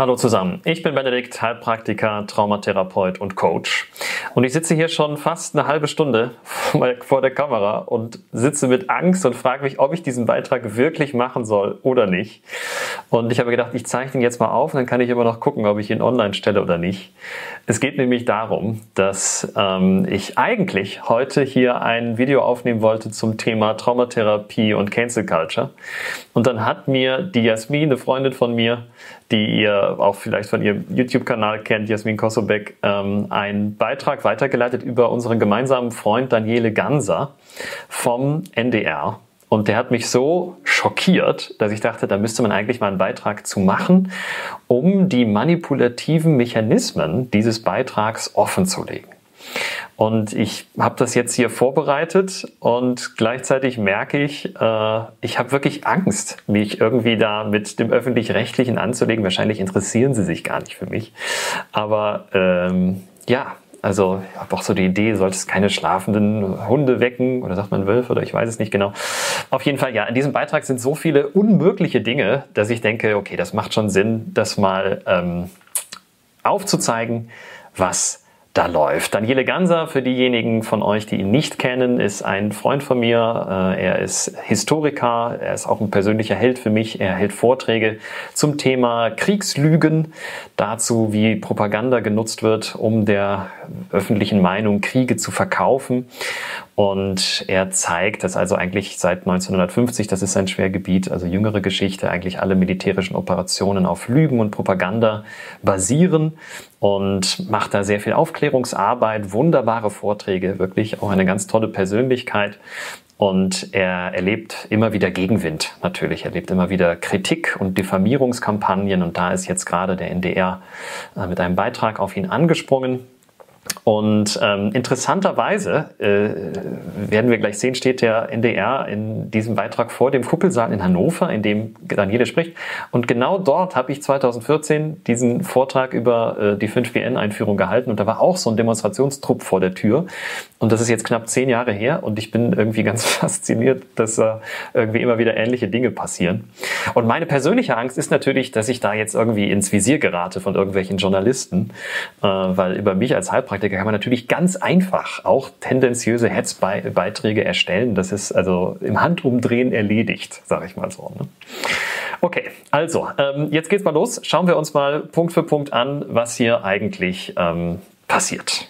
Hallo zusammen, ich bin Benedikt, Heilpraktiker, Traumatherapeut und Coach. Und ich sitze hier schon fast eine halbe Stunde vor der Kamera und sitze mit Angst und frage mich, ob ich diesen Beitrag wirklich machen soll oder nicht. Und ich habe gedacht, ich zeichne ihn jetzt mal auf, dann kann ich immer noch gucken, ob ich ihn online stelle oder nicht. Es geht nämlich darum, dass ähm, ich eigentlich heute hier ein Video aufnehmen wollte zum Thema Traumatherapie und Cancel Culture. Und dann hat mir die Jasmin, eine Freundin von mir, die ihr auch vielleicht von ihrem YouTube-Kanal kennt, Jasmin Kossobek, ähm, einen Beitrag weitergeleitet über unseren gemeinsamen Freund Daniele Ganser vom NDR. Und der hat mich so schockiert, dass ich dachte, da müsste man eigentlich mal einen Beitrag zu machen, um die manipulativen Mechanismen dieses Beitrags offen zu legen. Und ich habe das jetzt hier vorbereitet und gleichzeitig merke ich, äh, ich habe wirklich Angst, mich irgendwie da mit dem öffentlich-rechtlichen anzulegen. Wahrscheinlich interessieren sie sich gar nicht für mich. Aber ähm, ja, also ich habe auch so die Idee, sollte es keine schlafenden Hunde wecken oder sagt man Wölfe oder ich weiß es nicht genau. Auf jeden Fall, ja, in diesem Beitrag sind so viele unmögliche Dinge, dass ich denke, okay, das macht schon Sinn, das mal ähm, aufzuzeigen, was da läuft. Daniele Ganser, für diejenigen von euch, die ihn nicht kennen, ist ein Freund von mir. Äh, er ist Historiker, er ist auch ein persönlicher Held für mich. Er hält Vorträge zum Thema Kriegslügen, dazu, wie Propaganda genutzt wird, um der öffentlichen Meinung Kriege zu verkaufen. Und er zeigt, dass also eigentlich seit 1950, das ist sein Schwergebiet, also jüngere Geschichte, eigentlich alle militärischen Operationen auf Lügen und Propaganda basieren und macht da sehr viel Aufklärungsarbeit, wunderbare Vorträge, wirklich auch eine ganz tolle Persönlichkeit. Und er erlebt immer wieder Gegenwind, natürlich. Er erlebt immer wieder Kritik und Diffamierungskampagnen. Und da ist jetzt gerade der NDR äh, mit einem Beitrag auf ihn angesprungen. Und ähm, interessanterweise äh, werden wir gleich sehen, steht der NDR in diesem Beitrag vor dem Kuppelsaal in Hannover, in dem Daniele spricht. Und genau dort habe ich 2014 diesen Vortrag über äh, die 5GN-Einführung gehalten. Und da war auch so ein Demonstrationstrupp vor der Tür. Und das ist jetzt knapp zehn Jahre her. Und ich bin irgendwie ganz fasziniert, dass äh, irgendwie immer wieder ähnliche Dinge passieren. Und meine persönliche Angst ist natürlich, dass ich da jetzt irgendwie ins Visier gerate von irgendwelchen Journalisten, äh, weil über mich als Heilpraktiker Hetzpraktiker kann man natürlich ganz einfach auch tendenziöse Hetzbeiträge erstellen. Das ist also im Handumdrehen erledigt, sage ich mal so. Ne? Okay, also ähm, jetzt geht's mal los. Schauen wir uns mal Punkt für Punkt an, was hier eigentlich ähm, passiert.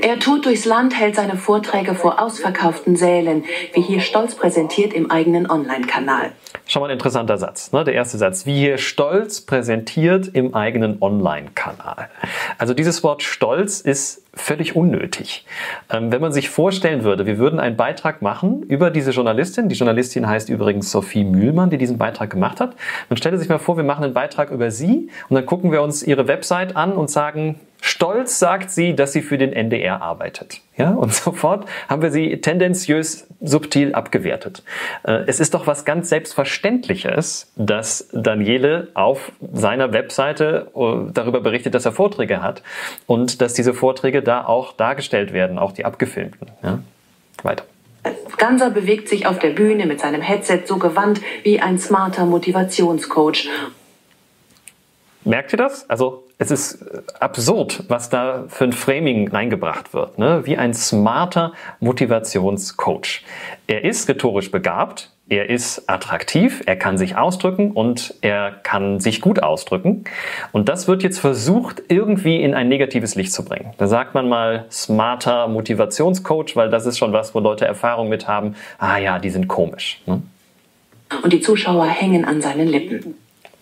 Er tourt durchs Land, hält seine Vorträge vor ausverkauften Sälen, wie hier stolz präsentiert im eigenen Online-Kanal. Schon mal ein interessanter Satz. Ne? Der erste Satz, wie hier stolz präsentiert im eigenen Online-Kanal. Also dieses Wort stolz ist völlig unnötig. Ähm, wenn man sich vorstellen würde, wir würden einen Beitrag machen über diese Journalistin. Die Journalistin heißt übrigens Sophie Mühlmann, die diesen Beitrag gemacht hat. Man stelle sich mal vor, wir machen einen Beitrag über sie und dann gucken wir uns ihre Website an und sagen, Stolz sagt sie, dass sie für den NDR arbeitet. Ja, und sofort haben wir sie tendenziös subtil abgewertet. Äh, es ist doch was ganz Selbstverständliches, dass Daniele auf seiner Webseite äh, darüber berichtet, dass er Vorträge hat und dass diese Vorträge da auch dargestellt werden, auch die abgefilmten. Ja? Weiter. Ganser bewegt sich auf der Bühne mit seinem Headset so gewandt wie ein smarter Motivationscoach. Merkt ihr das? Also es ist absurd, was da für ein Framing reingebracht wird. Ne? Wie ein smarter Motivationscoach. Er ist rhetorisch begabt, er ist attraktiv, er kann sich ausdrücken und er kann sich gut ausdrücken. Und das wird jetzt versucht, irgendwie in ein negatives Licht zu bringen. Da sagt man mal smarter Motivationscoach, weil das ist schon was, wo Leute Erfahrung mit haben. Ah ja, die sind komisch. Ne? Und die Zuschauer hängen an seinen Lippen.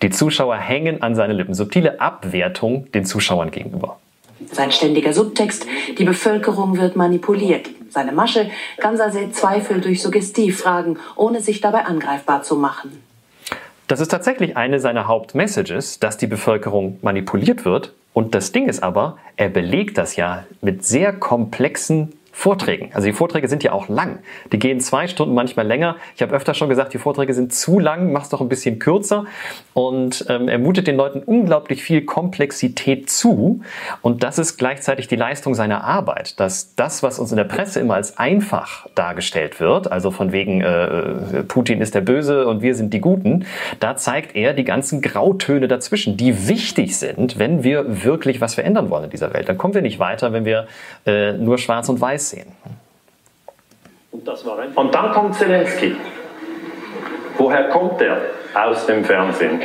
Die Zuschauer hängen an seine Lippen. Subtile Abwertung den Zuschauern gegenüber. Sein ständiger Subtext, die Bevölkerung wird manipuliert. Seine Masche, Ganser sät Zweifel durch Suggestivfragen, ohne sich dabei angreifbar zu machen. Das ist tatsächlich eine seiner Hauptmessages, dass die Bevölkerung manipuliert wird. Und das Ding ist aber, er belegt das ja mit sehr komplexen Vorträgen. Also die Vorträge sind ja auch lang. Die gehen zwei Stunden, manchmal länger. Ich habe öfter schon gesagt, die Vorträge sind zu lang, mach's doch ein bisschen kürzer. Und ähm, er mutet den Leuten unglaublich viel Komplexität zu. Und das ist gleichzeitig die Leistung seiner Arbeit, dass das, was uns in der Presse immer als einfach dargestellt wird, also von wegen äh, Putin ist der Böse und wir sind die Guten, da zeigt er die ganzen Grautöne dazwischen, die wichtig sind, wenn wir wirklich was verändern wollen in dieser Welt. Dann kommen wir nicht weiter, wenn wir äh, nur schwarz und weiß sehen. Und, und dann kommt Zelensky. Woher kommt er? Aus dem Fernsehen.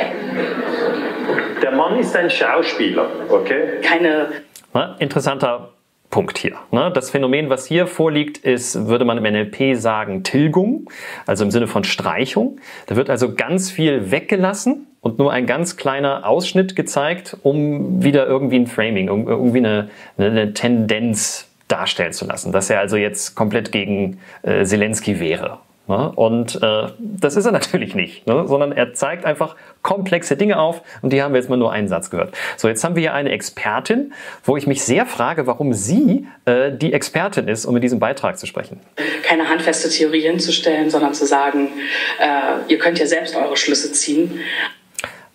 Der Mann ist ein Schauspieler, okay? Keine. Na, interessanter Punkt hier. Ne? Das Phänomen, was hier vorliegt, ist, würde man im NLP sagen, Tilgung, also im Sinne von Streichung. Da wird also ganz viel weggelassen und nur ein ganz kleiner Ausschnitt gezeigt, um wieder irgendwie ein Framing, um irgendwie eine, eine Tendenz darstellen zu lassen, dass er also jetzt komplett gegen äh, Zelensky wäre. Ne? Und äh, das ist er natürlich nicht, ne? sondern er zeigt einfach komplexe Dinge auf und die haben wir jetzt mal nur einen Satz gehört. So, jetzt haben wir hier eine Expertin, wo ich mich sehr frage, warum sie äh, die Expertin ist, um in diesem Beitrag zu sprechen. Keine handfeste Theorie hinzustellen, sondern zu sagen, äh, ihr könnt ja selbst eure Schlüsse ziehen.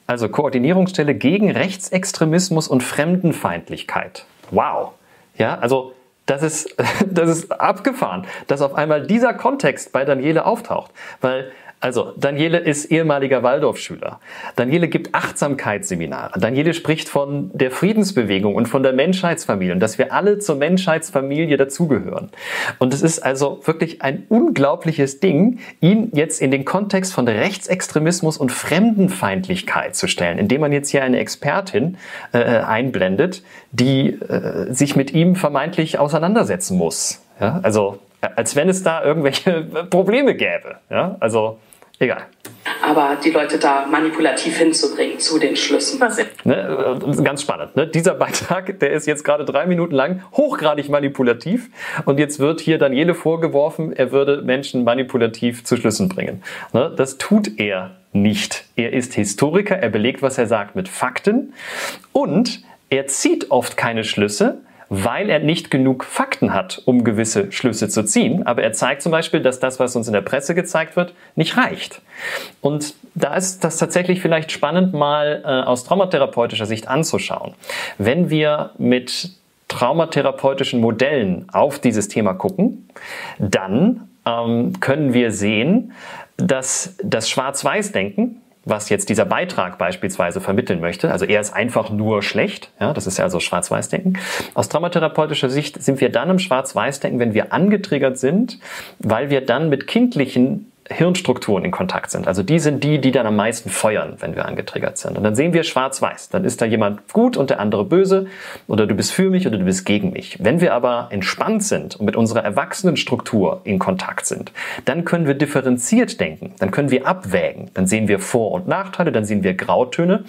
Also Koordinierungsstelle gegen Rechtsextremismus und Fremdenfeindlichkeit. Wow. Ja, also das ist, das ist abgefahren, dass auf einmal dieser Kontext bei Daniele auftaucht. Weil also, Daniele ist ehemaliger Waldorfschüler. Daniele gibt Achtsamkeitsseminare. Daniele spricht von der Friedensbewegung und von der Menschheitsfamilie und dass wir alle zur Menschheitsfamilie dazugehören. Und es ist also wirklich ein unglaubliches Ding, ihn jetzt in den Kontext von Rechtsextremismus und Fremdenfeindlichkeit zu stellen, indem man jetzt hier eine Expertin äh, einblendet, die äh, sich mit ihm vermeintlich auseinandersetzen muss. Ja? Also, als wenn es da irgendwelche Probleme gäbe. Ja? Also, Egal. Aber die Leute da manipulativ hinzubringen zu den Schlüssen. Ne, äh, ganz spannend. Ne? Dieser Beitrag, der ist jetzt gerade drei Minuten lang, hochgradig manipulativ. Und jetzt wird hier Daniele vorgeworfen, er würde Menschen manipulativ zu Schlüssen bringen. Ne? Das tut er nicht. Er ist Historiker, er belegt, was er sagt, mit Fakten. Und er zieht oft keine Schlüsse, weil er nicht genug Fakten hat, um gewisse Schlüsse zu ziehen. Aber er zeigt zum Beispiel, dass das, was uns in der Presse gezeigt wird, nicht reicht. Und da ist das tatsächlich vielleicht spannend, mal äh, aus traumatherapeutischer Sicht anzuschauen. Wenn wir mit traumatherapeutischen Modellen auf dieses Thema gucken, dann ähm, können wir sehen, dass das Schwarz-Weiß-Denken, was jetzt dieser Beitrag beispielsweise vermitteln möchte. Also er ist einfach nur schlecht. Ja, das ist ja also Schwarz-Weiß-Denken. Aus traumatherapeutischer Sicht sind wir dann im Schwarz-Weiß-Denken, wenn wir angetriggert sind, weil wir dann mit kindlichen Hirnstrukturen in Kontakt sind. Also die sind die, die dann am meisten feuern, wenn wir angetriggert sind. Und dann sehen wir schwarz-weiß. Dann ist da jemand gut und der andere böse oder du bist für mich oder du bist gegen mich. Wenn wir aber entspannt sind und mit unserer Erwachsenenstruktur in Kontakt sind, dann können wir differenziert denken. Dann können wir abwägen. Dann sehen wir Vor- und Nachteile, dann sehen wir Grautöne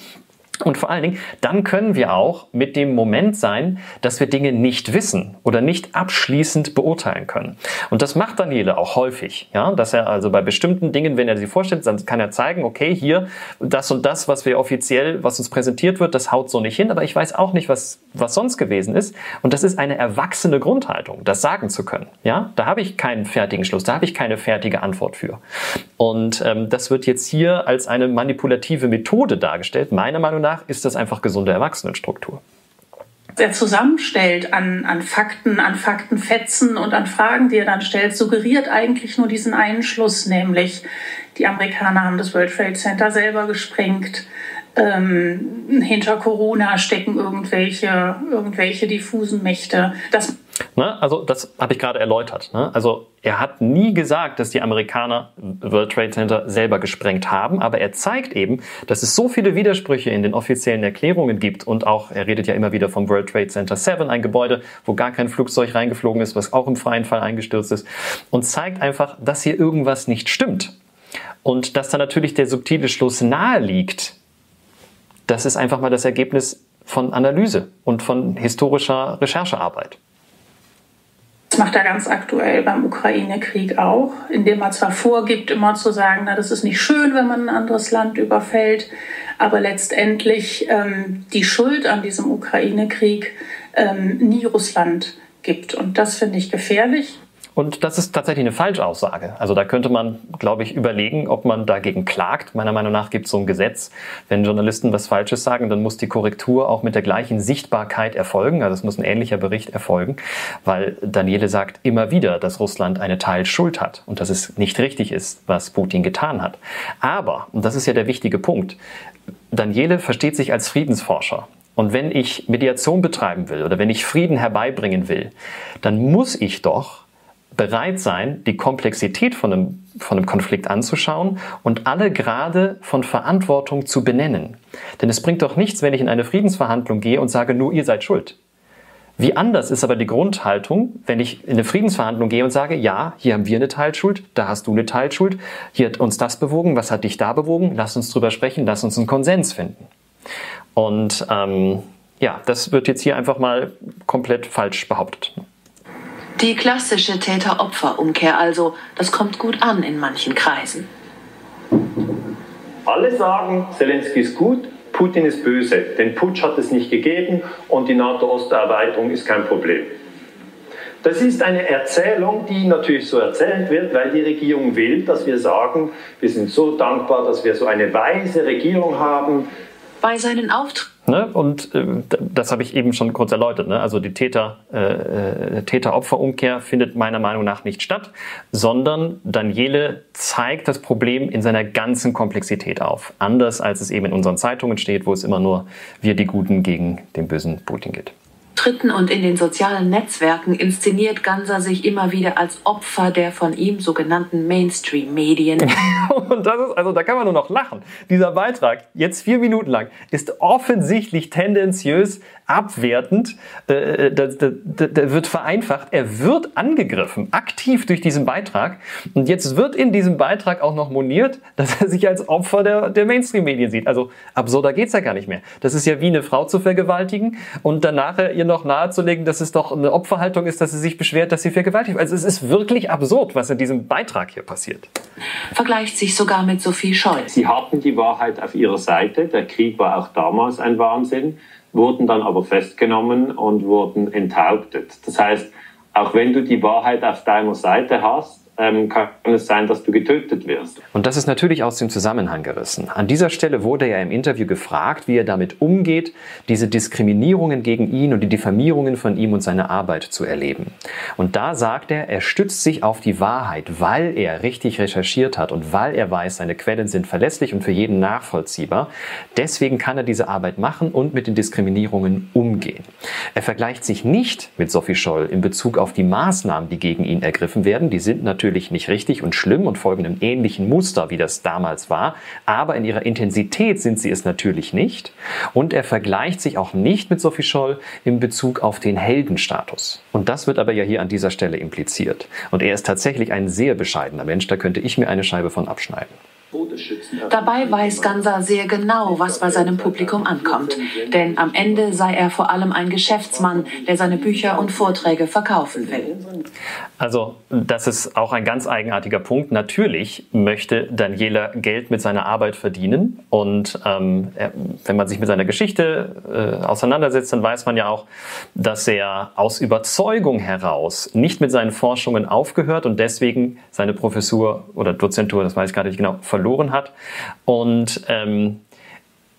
und vor allen Dingen, dann können wir auch mit dem Moment sein, dass wir Dinge nicht wissen oder nicht abschließend beurteilen können. Und das macht Daniele auch häufig, ja, dass er also bei bestimmten Dingen, wenn er sie vorstellt, dann kann er zeigen, okay, hier, das und das, was wir offiziell, was uns präsentiert wird, das haut so nicht hin, aber ich weiß auch nicht, was, was sonst gewesen ist. Und das ist eine erwachsene Grundhaltung, das sagen zu können, ja. Da habe ich keinen fertigen Schluss, da habe ich keine fertige Antwort für. Und ähm, das wird jetzt hier als eine manipulative Methode dargestellt, meiner Meinung nach nach ist das einfach gesunde Erwachsenenstruktur er zusammenstellt an, an Fakten, an Faktenfetzen und an Fragen, die er dann stellt, suggeriert eigentlich nur diesen einen Schluss, nämlich die Amerikaner haben das World Trade Center selber gesprengt. Ähm, hinter Corona stecken irgendwelche, irgendwelche diffusen Mächte. Das Ne? Also das habe ich gerade erläutert. Ne? Also er hat nie gesagt, dass die Amerikaner World Trade Center selber gesprengt haben, aber er zeigt eben, dass es so viele Widersprüche in den offiziellen Erklärungen gibt und auch, er redet ja immer wieder vom World Trade Center 7, ein Gebäude, wo gar kein Flugzeug reingeflogen ist, was auch im freien Fall eingestürzt ist und zeigt einfach, dass hier irgendwas nicht stimmt. Und dass da natürlich der subtile Schluss nahe liegt, das ist einfach mal das Ergebnis von Analyse und von historischer Recherchearbeit. Das macht er ganz aktuell beim Ukraine-Krieg auch, indem er zwar vorgibt, immer zu sagen, na, das ist nicht schön, wenn man ein anderes Land überfällt, aber letztendlich ähm, die Schuld an diesem Ukraine-Krieg ähm, nie Russland gibt. Und das finde ich gefährlich. Und das ist tatsächlich eine Falschaussage. Also da könnte man, glaube ich, überlegen, ob man dagegen klagt. Meiner Meinung nach gibt es so ein Gesetz. Wenn Journalisten was Falsches sagen, dann muss die Korrektur auch mit der gleichen Sichtbarkeit erfolgen. Also es muss ein ähnlicher Bericht erfolgen, weil Daniele sagt immer wieder, dass Russland eine Teilschuld hat und dass es nicht richtig ist, was Putin getan hat. Aber, und das ist ja der wichtige Punkt, Daniele versteht sich als Friedensforscher. Und wenn ich Mediation betreiben will oder wenn ich Frieden herbeibringen will, dann muss ich doch bereit sein, die Komplexität von einem, von einem Konflikt anzuschauen und alle Grade von Verantwortung zu benennen. Denn es bringt doch nichts, wenn ich in eine Friedensverhandlung gehe und sage, nur ihr seid schuld. Wie anders ist aber die Grundhaltung, wenn ich in eine Friedensverhandlung gehe und sage, ja, hier haben wir eine Teilschuld, da hast du eine Teilschuld, hier hat uns das bewogen, was hat dich da bewogen, lass uns drüber sprechen, lass uns einen Konsens finden. Und ähm, ja, das wird jetzt hier einfach mal komplett falsch behauptet. Die klassische Täter-Opfer-Umkehr also, das kommt gut an in manchen Kreisen. Alle sagen, Zelensky ist gut, Putin ist böse. Den Putsch hat es nicht gegeben und die NATO-Osterweiterung ist kein Problem. Das ist eine Erzählung, die natürlich so erzählt wird, weil die Regierung will, dass wir sagen, wir sind so dankbar, dass wir so eine weise Regierung haben. Bei seinen Auftritten Ne? Und äh, das habe ich eben schon kurz erläutert. Ne? Also die Täter, äh, Täter-Opfer-Umkehr findet meiner Meinung nach nicht statt, sondern Daniele zeigt das Problem in seiner ganzen Komplexität auf. Anders als es eben in unseren Zeitungen steht, wo es immer nur wir die Guten gegen den bösen Putin geht. Auftritten und in den sozialen Netzwerken inszeniert Ganser sich immer wieder als Opfer der von ihm sogenannten Mainstream-Medien. und das ist, also da kann man nur noch lachen. Dieser Beitrag, jetzt vier Minuten lang, ist offensichtlich tendenziös abwertend, äh, der, der, der wird vereinfacht, er wird angegriffen, aktiv durch diesen Beitrag. Und jetzt wird in diesem Beitrag auch noch moniert, dass er sich als Opfer der, der Mainstream-Medien sieht. Also absurder geht's ja gar nicht mehr. Das ist ja wie eine Frau zu vergewaltigen und danach ihr noch nahezulegen, dass es doch eine Opferhaltung ist, dass sie sich beschwert, dass sie vergewaltigt. Also es ist wirklich absurd, was in diesem Beitrag hier passiert. Vergleicht sich sogar mit Sophie Scholl. Sie hatten die Wahrheit auf ihrer Seite. Der Krieg war auch damals ein Wahnsinn wurden dann aber festgenommen und wurden enthauptet. Das heißt, auch wenn du die Wahrheit auf deiner Seite hast, ähm, kann es sein, dass du getötet wirst. Und das ist natürlich aus dem Zusammenhang gerissen. An dieser Stelle wurde er im Interview gefragt, wie er damit umgeht, diese Diskriminierungen gegen ihn und die Diffamierungen von ihm und seiner Arbeit zu erleben. Und da sagt er, er stützt sich auf die Wahrheit, weil er richtig recherchiert hat und weil er weiß, seine Quellen sind verlässlich und für jeden nachvollziehbar. Deswegen kann er diese Arbeit machen und mit den Diskriminierungen umgehen. Er vergleicht sich nicht mit Sophie Scholl in Bezug auf die Maßnahmen, die gegen ihn ergriffen werden. Die sind natürlich natürlich nicht richtig und schlimm und folgen einem ähnlichen Muster, wie das damals war, aber in ihrer Intensität sind sie es natürlich nicht. Und er vergleicht sich auch nicht mit Sophie Scholl in Bezug auf den Heldenstatus. Und das wird aber ja hier an dieser Stelle impliziert. Und er ist tatsächlich ein sehr bescheidener Mensch, da könnte ich mir eine Scheibe von abschneiden. Dabei weiß Gansa sehr genau, was bei seinem Publikum ankommt. Denn am Ende sei er vor allem ein Geschäftsmann, der seine Bücher und Vorträge verkaufen will. Also, das ist auch ein ganz eigenartiger Punkt. Natürlich möchte Daniela Geld mit seiner Arbeit verdienen. Und ähm, er, wenn man sich mit seiner Geschichte äh, auseinandersetzt, dann weiß man ja auch, dass er aus Überzeugung heraus nicht mit seinen Forschungen aufgehört und deswegen seine Professur oder Dozentur, das weiß ich gar nicht genau, verloren hat. Und ähm,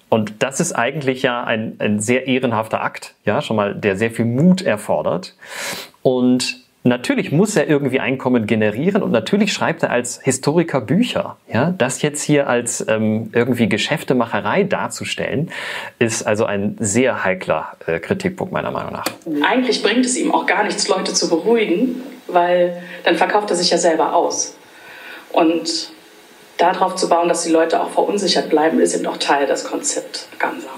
und das ist eigentlich ja ein, ein sehr ehrenhafter Akt, ja, schon mal, der sehr viel Mut erfordert. Und Natürlich muss er irgendwie Einkommen generieren und natürlich schreibt er als Historiker Bücher. Ja, das jetzt hier als ähm, irgendwie Geschäftemacherei darzustellen, ist also ein sehr heikler äh, Kritikpunkt meiner Meinung nach. Eigentlich bringt es ihm auch gar nichts, Leute zu beruhigen, weil dann verkauft er sich ja selber aus. Und darauf zu bauen, dass die Leute auch verunsichert bleiben, ist eben auch Teil des Konzepts Gansa.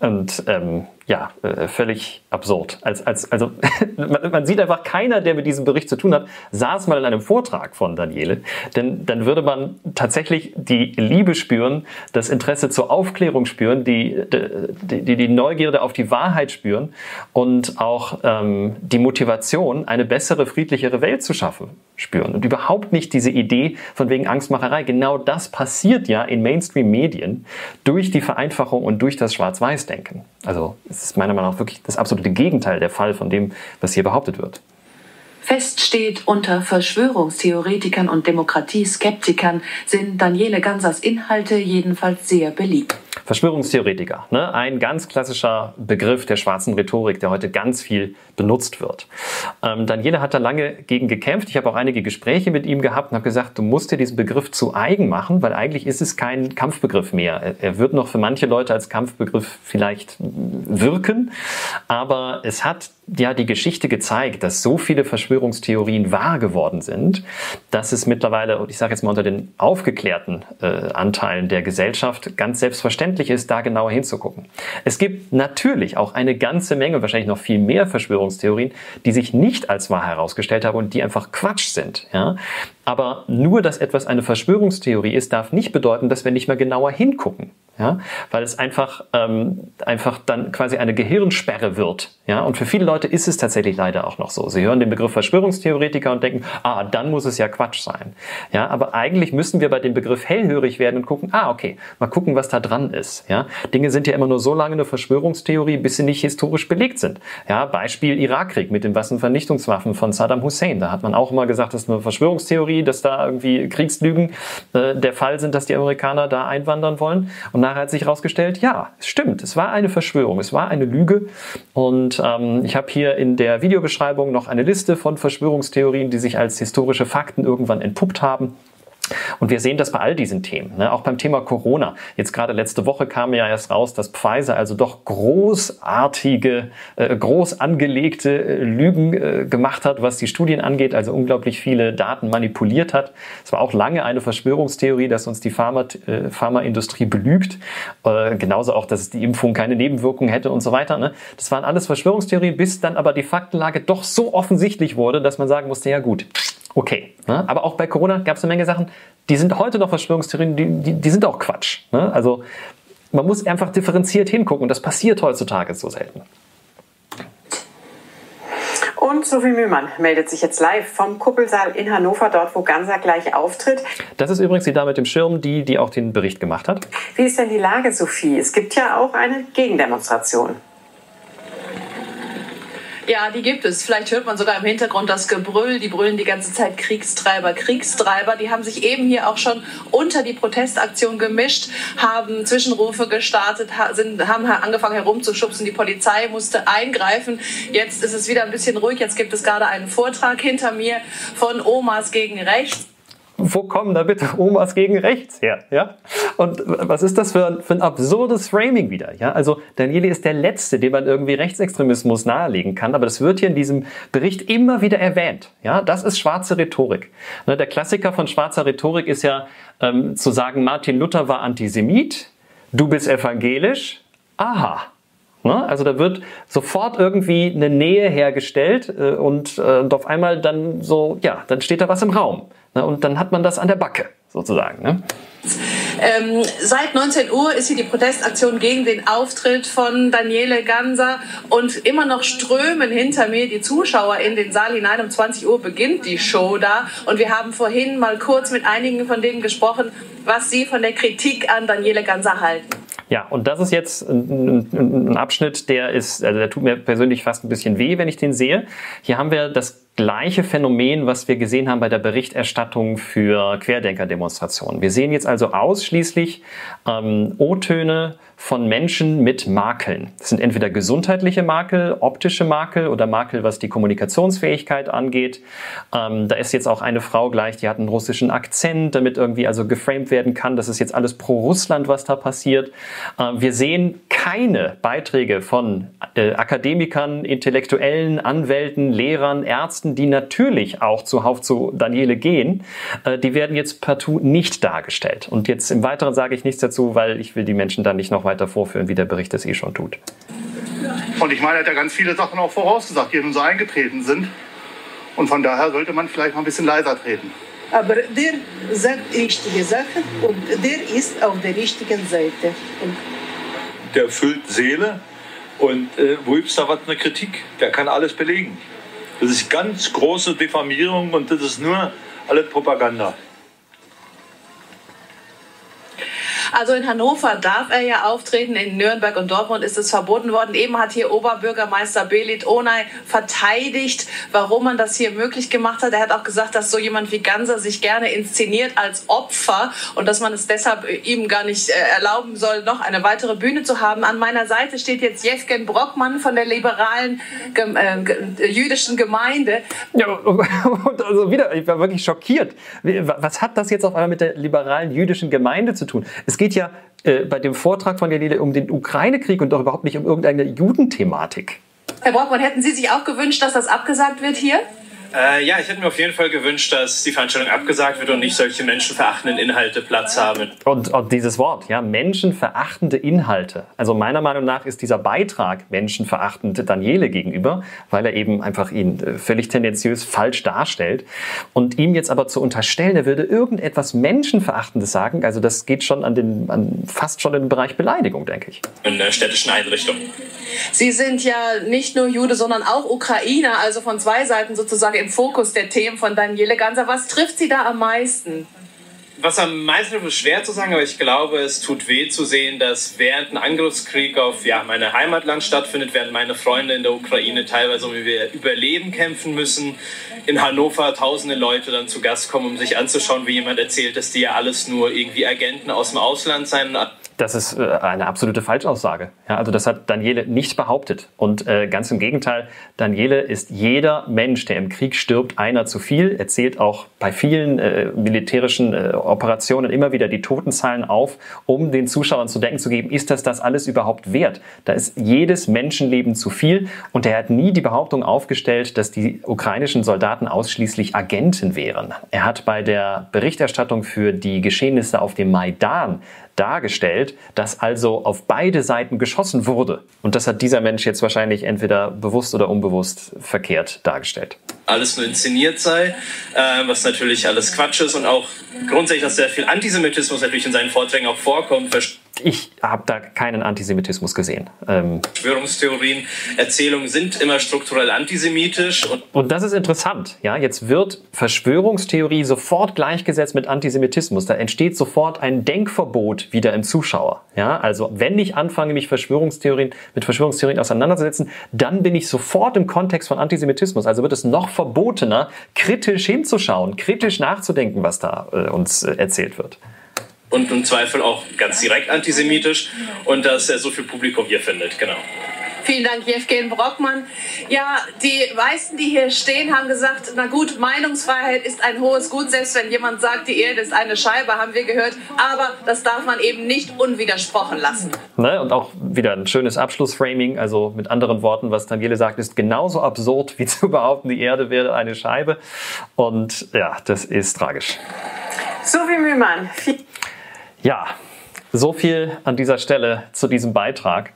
Und ähm, ja, äh, völlig absurd. Als, als, also man, man, sieht einfach, keiner, der mit diesem Bericht zu tun hat, saß mal in einem Vortrag von Daniele. Denn dann würde man tatsächlich die Liebe spüren, das Interesse zur Aufklärung spüren, die, die, die, die Neugierde auf die Wahrheit spüren und auch ähm, die Motivation, eine bessere, friedlichere Welt zu schaffen. Spüren und überhaupt nicht diese Idee von wegen Angstmacherei. Genau das passiert ja in Mainstream-Medien durch die Vereinfachung und durch das Schwarz-Weiß-Denken. Also es ist meiner Meinung nach wirklich das absolute Gegenteil der Fall von dem, was hier behauptet wird. Fest steht, unter Verschwörungstheoretikern und Demokratieskeptikern sind Daniele Gansers Inhalte jedenfalls sehr beliebt. Verschwörungstheoretiker, ne? ein ganz klassischer Begriff der schwarzen Rhetorik, der heute ganz viel benutzt wird. Ähm, Daniele hat da lange gegen gekämpft. Ich habe auch einige Gespräche mit ihm gehabt und habe gesagt, du musst dir diesen Begriff zu eigen machen, weil eigentlich ist es kein Kampfbegriff mehr. Er wird noch für manche Leute als Kampfbegriff vielleicht wirken, aber es hat ja die Geschichte gezeigt, dass so viele Verschwörungstheorien wahr geworden sind, dass es mittlerweile, und ich sage jetzt mal unter den aufgeklärten äh, Anteilen der Gesellschaft, ganz selbstverständlich ist, da genauer hinzugucken. Es gibt natürlich auch eine ganze Menge, wahrscheinlich noch viel mehr Verschwörungstheorien, die sich nicht als wahr herausgestellt haben und die einfach Quatsch sind. Ja? Aber nur, dass etwas eine Verschwörungstheorie ist, darf nicht bedeuten, dass wir nicht mehr genauer hingucken. Ja? Weil es einfach, ähm, einfach dann quasi eine Gehirnsperre wird. Ja? Und für viele Leute ist es tatsächlich leider auch noch so. Sie hören den Begriff Verschwörungstheoretiker und denken, ah, dann muss es ja Quatsch sein. Ja? Aber eigentlich müssen wir bei dem Begriff hellhörig werden und gucken, ah, okay, mal gucken, was da dran ist. Ja? Dinge sind ja immer nur so lange eine Verschwörungstheorie, bis sie nicht historisch belegt sind. Ja? Beispiel Irakkrieg mit den Massenvernichtungswaffen von Saddam Hussein. Da hat man auch immer gesagt, das ist eine Verschwörungstheorie, dass da irgendwie Kriegslügen äh, der Fall sind, dass die Amerikaner da einwandern wollen. Und nachher hat sich herausgestellt, ja, es stimmt, es war eine Verschwörung, es war eine Lüge. Und ähm, ich habe hier in der Videobeschreibung noch eine Liste von Verschwörungstheorien, die sich als historische Fakten irgendwann entpuppt haben. Und wir sehen das bei all diesen Themen, ne? auch beim Thema Corona. Jetzt gerade letzte Woche kam ja erst raus, dass Pfizer also doch großartige, äh, groß angelegte äh, Lügen äh, gemacht hat, was die Studien angeht, also unglaublich viele Daten manipuliert hat. Es war auch lange eine Verschwörungstheorie, dass uns die Pharma, äh, Pharmaindustrie belügt. Äh, genauso auch, dass die Impfung keine Nebenwirkungen hätte und so weiter. Ne? Das waren alles Verschwörungstheorien, bis dann aber die Faktenlage doch so offensichtlich wurde, dass man sagen musste, ja gut, okay. Ne? Aber auch bei Corona gab es eine Menge Sachen, die sind heute noch Verschwörungstheorien, die, die, die sind auch Quatsch. Ne? Also man muss einfach differenziert hingucken und das passiert heutzutage so selten. Und Sophie Mühlmann meldet sich jetzt live vom Kuppelsaal in Hannover, dort wo Ganser gleich auftritt. Das ist übrigens die Dame mit dem Schirm, die, die auch den Bericht gemacht hat. Wie ist denn die Lage, Sophie? Es gibt ja auch eine Gegendemonstration. Ja, die gibt es. Vielleicht hört man sogar im Hintergrund das Gebrüll. Die brüllen die ganze Zeit Kriegstreiber, Kriegstreiber. Die haben sich eben hier auch schon unter die Protestaktion gemischt, haben Zwischenrufe gestartet, haben angefangen herumzuschubsen. Die Polizei musste eingreifen. Jetzt ist es wieder ein bisschen ruhig. Jetzt gibt es gerade einen Vortrag hinter mir von Omas gegen Rechts wo kommen da bitte Omas gegen rechts her? Ja? Und was ist das für ein, für ein absurdes Framing wieder? Ja? Also Danieli ist der Letzte, dem man irgendwie Rechtsextremismus nahelegen kann, aber das wird hier in diesem Bericht immer wieder erwähnt. Ja? Das ist schwarze Rhetorik. Ne, der Klassiker von schwarzer Rhetorik ist ja ähm, zu sagen, Martin Luther war Antisemit, du bist evangelisch, aha. Ne? Also da wird sofort irgendwie eine Nähe hergestellt äh, und, äh, und auf einmal dann so, ja, dann steht da was im Raum. Ne? Und dann hat man das an der Backe sozusagen. Ne? Ähm, seit 19 Uhr ist hier die Protestaktion gegen den Auftritt von Daniele Ganser und immer noch strömen hinter mir die Zuschauer in den Saal hinein. Um 20 Uhr beginnt die Show da und wir haben vorhin mal kurz mit einigen von denen gesprochen, was sie von der Kritik an Daniele Ganser halten. Ja, und das ist jetzt ein, ein, Abschnitt, der ist, also der tut mir persönlich fast ein bisschen weh, wenn ich den sehe. Hier haben wir das gleiche Phänomen, was wir gesehen haben bei der Berichterstattung für Querdenker-Demonstrationen. Wir sehen jetzt also ausschließlich ähm, O-Töne von Menschen mit Makeln. Das sind entweder gesundheitliche Makel, optische Makel oder Makel, was die Kommunikationsfähigkeit angeht. Ähm, da ist jetzt auch eine Frau gleich, die hat einen russischen Akzent, damit irgendwie also geframed werden kann. Das ist jetzt alles pro Russland, was da passiert. Ähm, wir sehen keine Beiträge von äh, Akademikern, Intellektuellen, Anwälten, Lehrern, Ärzten, die natürlich auch zuhauf zu Daniele gehen. Äh, die werden jetzt partout nicht dargestellt. Und jetzt im Weiteren sage ich nichts dazu, weil ich will die Menschen dann nicht noch weiter weiter vorführen, wie der Bericht es eh schon tut. Und ich meine, er hat ja ganz viele Sachen auch vorausgesagt, die nun so eingetreten sind. Und von daher sollte man vielleicht mal ein bisschen leiser treten. Aber der sagt richtige Sachen und der ist auf der richtigen Seite. Und der füllt Seele und äh, wo gibt es da was eine Kritik? Der kann alles belegen. Das ist ganz große Diffamierung und das ist nur alles Propaganda. Also in Hannover darf er ja auftreten, in Nürnberg und Dortmund ist es verboten worden. Eben hat hier Oberbürgermeister Belit Onay verteidigt, warum man das hier möglich gemacht hat. Er hat auch gesagt, dass so jemand wie Ganser sich gerne inszeniert als Opfer und dass man es deshalb ihm gar nicht äh, erlauben soll, noch eine weitere Bühne zu haben. An meiner Seite steht jetzt Jefgen Brockmann von der liberalen äh, jüdischen Gemeinde. Ja, und also wieder, ich war wirklich schockiert. Was hat das jetzt auf einmal mit der liberalen jüdischen Gemeinde zu tun? Es geht geht ja äh, bei dem Vortrag von Galilei um den Ukraine-Krieg und doch überhaupt nicht um irgendeine Judenthematik. Herr Brockmann, hätten Sie sich auch gewünscht, dass das abgesagt wird hier? Äh, ja, ich hätte mir auf jeden Fall gewünscht, dass die Veranstaltung abgesagt wird und nicht solche menschenverachtenden Inhalte Platz haben. Und, und dieses Wort, ja, menschenverachtende Inhalte. Also meiner Meinung nach ist dieser Beitrag menschenverachtend Daniele gegenüber, weil er eben einfach ihn äh, völlig tendenziös falsch darstellt. Und ihm jetzt aber zu unterstellen, er würde irgendetwas Menschenverachtendes sagen, also das geht schon an den, an fast schon in den Bereich Beleidigung, denke ich. In der städtischen Einrichtung. Sie sind ja nicht nur Jude, sondern auch Ukrainer, also von zwei Seiten sozusagen im Fokus der Themen von Daniele Ganser. Was trifft Sie da am meisten? Was am meisten ist schwer zu sagen, aber ich glaube, es tut weh zu sehen, dass während ein Angriffskrieg auf ja, mein Heimatland stattfindet, während meine Freunde in der Ukraine teilweise um ihr Überleben kämpfen müssen, in Hannover tausende Leute dann zu Gast kommen, um sich anzuschauen, wie jemand erzählt, dass die ja alles nur irgendwie Agenten aus dem Ausland seien das ist äh, eine absolute Falschaussage. Ja, also das hat Daniele nicht behauptet. Und äh, ganz im Gegenteil, Daniele ist jeder Mensch, der im Krieg stirbt, einer zu viel. Er zählt auch bei vielen äh, militärischen äh, Operationen immer wieder die Totenzahlen auf, um den Zuschauern zu denken zu geben, ist das das alles überhaupt wert? Da ist jedes Menschenleben zu viel. Und er hat nie die Behauptung aufgestellt, dass die ukrainischen Soldaten ausschließlich Agenten wären. Er hat bei der Berichterstattung für die Geschehnisse auf dem Maidan dargestellt, dass also auf beide Seiten geschossen wurde. Und das hat dieser Mensch jetzt wahrscheinlich entweder bewusst oder unbewusst verkehrt dargestellt. Alles nur inszeniert sei, äh, was natürlich alles Quatsch ist und auch grundsätzlich, dass sehr viel Antisemitismus natürlich in seinen Vorträgen auch vorkommt ich habe da keinen Antisemitismus gesehen. Ähm Verschwörungstheorien, Erzählungen sind immer strukturell antisemitisch. Und, und das ist interessant. Ja, jetzt wird Verschwörungstheorie sofort gleichgesetzt mit Antisemitismus. Da entsteht sofort ein Denkverbot wieder im Zuschauer. Ja, also wenn ich anfange, mich Verschwörungstheorien mit Verschwörungstheorien auseinanderzusetzen, dann bin ich sofort im Kontext von Antisemitismus. Also wird es noch verbotener, kritisch hinzuschauen, kritisch nachzudenken, was da äh, uns äh, erzählt wird und im Zweifel auch ganz direkt antisemitisch und dass er so viel Publikum hier findet. Genau. Vielen Dank, Jevgen Brockmann. Ja, die meisten, die hier stehen, haben gesagt, na gut, Meinungsfreiheit ist ein hohes Gut, selbst wenn jemand sagt, die Erde ist eine Scheibe, haben wir gehört. Aber das darf man eben nicht unwidersprochen lassen. Ne, und auch wieder ein schönes Abschlussframing. Also mit anderen Worten, was Daniele sagt, ist genauso absurd, wie zu behaupten, die Erde wäre eine Scheibe. Und ja, das ist tragisch. So wie Mühlmann. Ja, so viel an dieser Stelle zu diesem Beitrag.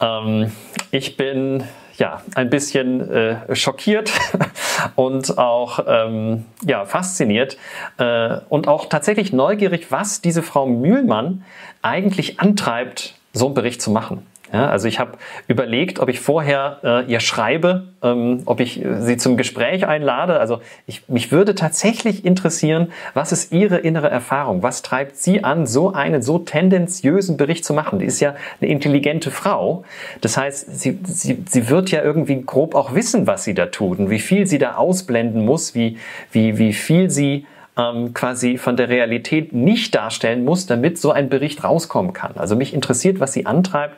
Ähm, ich bin ja ein bisschen äh, schockiert und auch ähm, ja, fasziniert äh, und auch tatsächlich neugierig, was diese Frau Mühlmann eigentlich antreibt, so einen Bericht zu machen. Ja, also ich habe überlegt, ob ich vorher äh, ihr schreibe, ähm, ob ich äh, sie zum Gespräch einlade. Also ich, mich würde tatsächlich interessieren, was ist ihre innere Erfahrung? Was treibt sie an, so einen so tendenziösen Bericht zu machen? Die ist ja eine intelligente Frau. Das heißt, sie, sie, sie wird ja irgendwie grob auch wissen, was sie da tut und wie viel sie da ausblenden muss, wie, wie, wie viel sie ähm, quasi von der Realität nicht darstellen muss, damit so ein Bericht rauskommen kann. Also mich interessiert, was sie antreibt.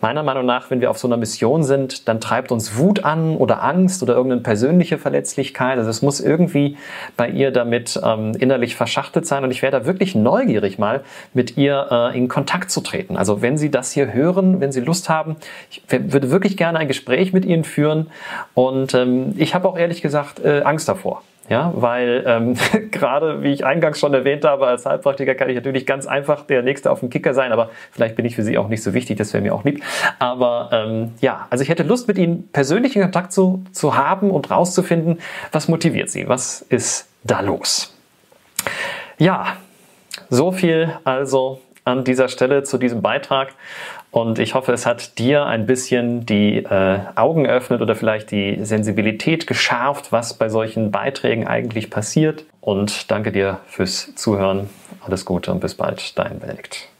Meiner Meinung nach, wenn wir auf so einer Mission sind, dann treibt uns Wut an oder Angst oder irgendeine persönliche Verletzlichkeit. Also es muss irgendwie bei ihr damit ähm, innerlich verschachtelt sein. Und ich wäre da wirklich neugierig mal mit ihr äh, in Kontakt zu treten. Also wenn Sie das hier hören, wenn Sie Lust haben, ich würde wirklich gerne ein Gespräch mit Ihnen führen. Und ähm, ich habe auch ehrlich gesagt äh, Angst davor. Ja, weil ähm, gerade, wie ich eingangs schon erwähnt habe, als Heilpraktiker kann ich natürlich ganz einfach der Nächste auf dem Kicker sein, aber vielleicht bin ich für Sie auch nicht so wichtig, das wäre mir auch lieb. Aber ähm, ja, also ich hätte Lust, mit Ihnen persönlichen Kontakt zu, zu haben und rauszufinden, was motiviert Sie, was ist da los. Ja, so viel also an dieser Stelle zu diesem Beitrag. Und ich hoffe, es hat dir ein bisschen die äh, Augen geöffnet oder vielleicht die Sensibilität geschärft, was bei solchen Beiträgen eigentlich passiert. Und danke dir fürs Zuhören. Alles Gute und bis bald, dein Benedikt.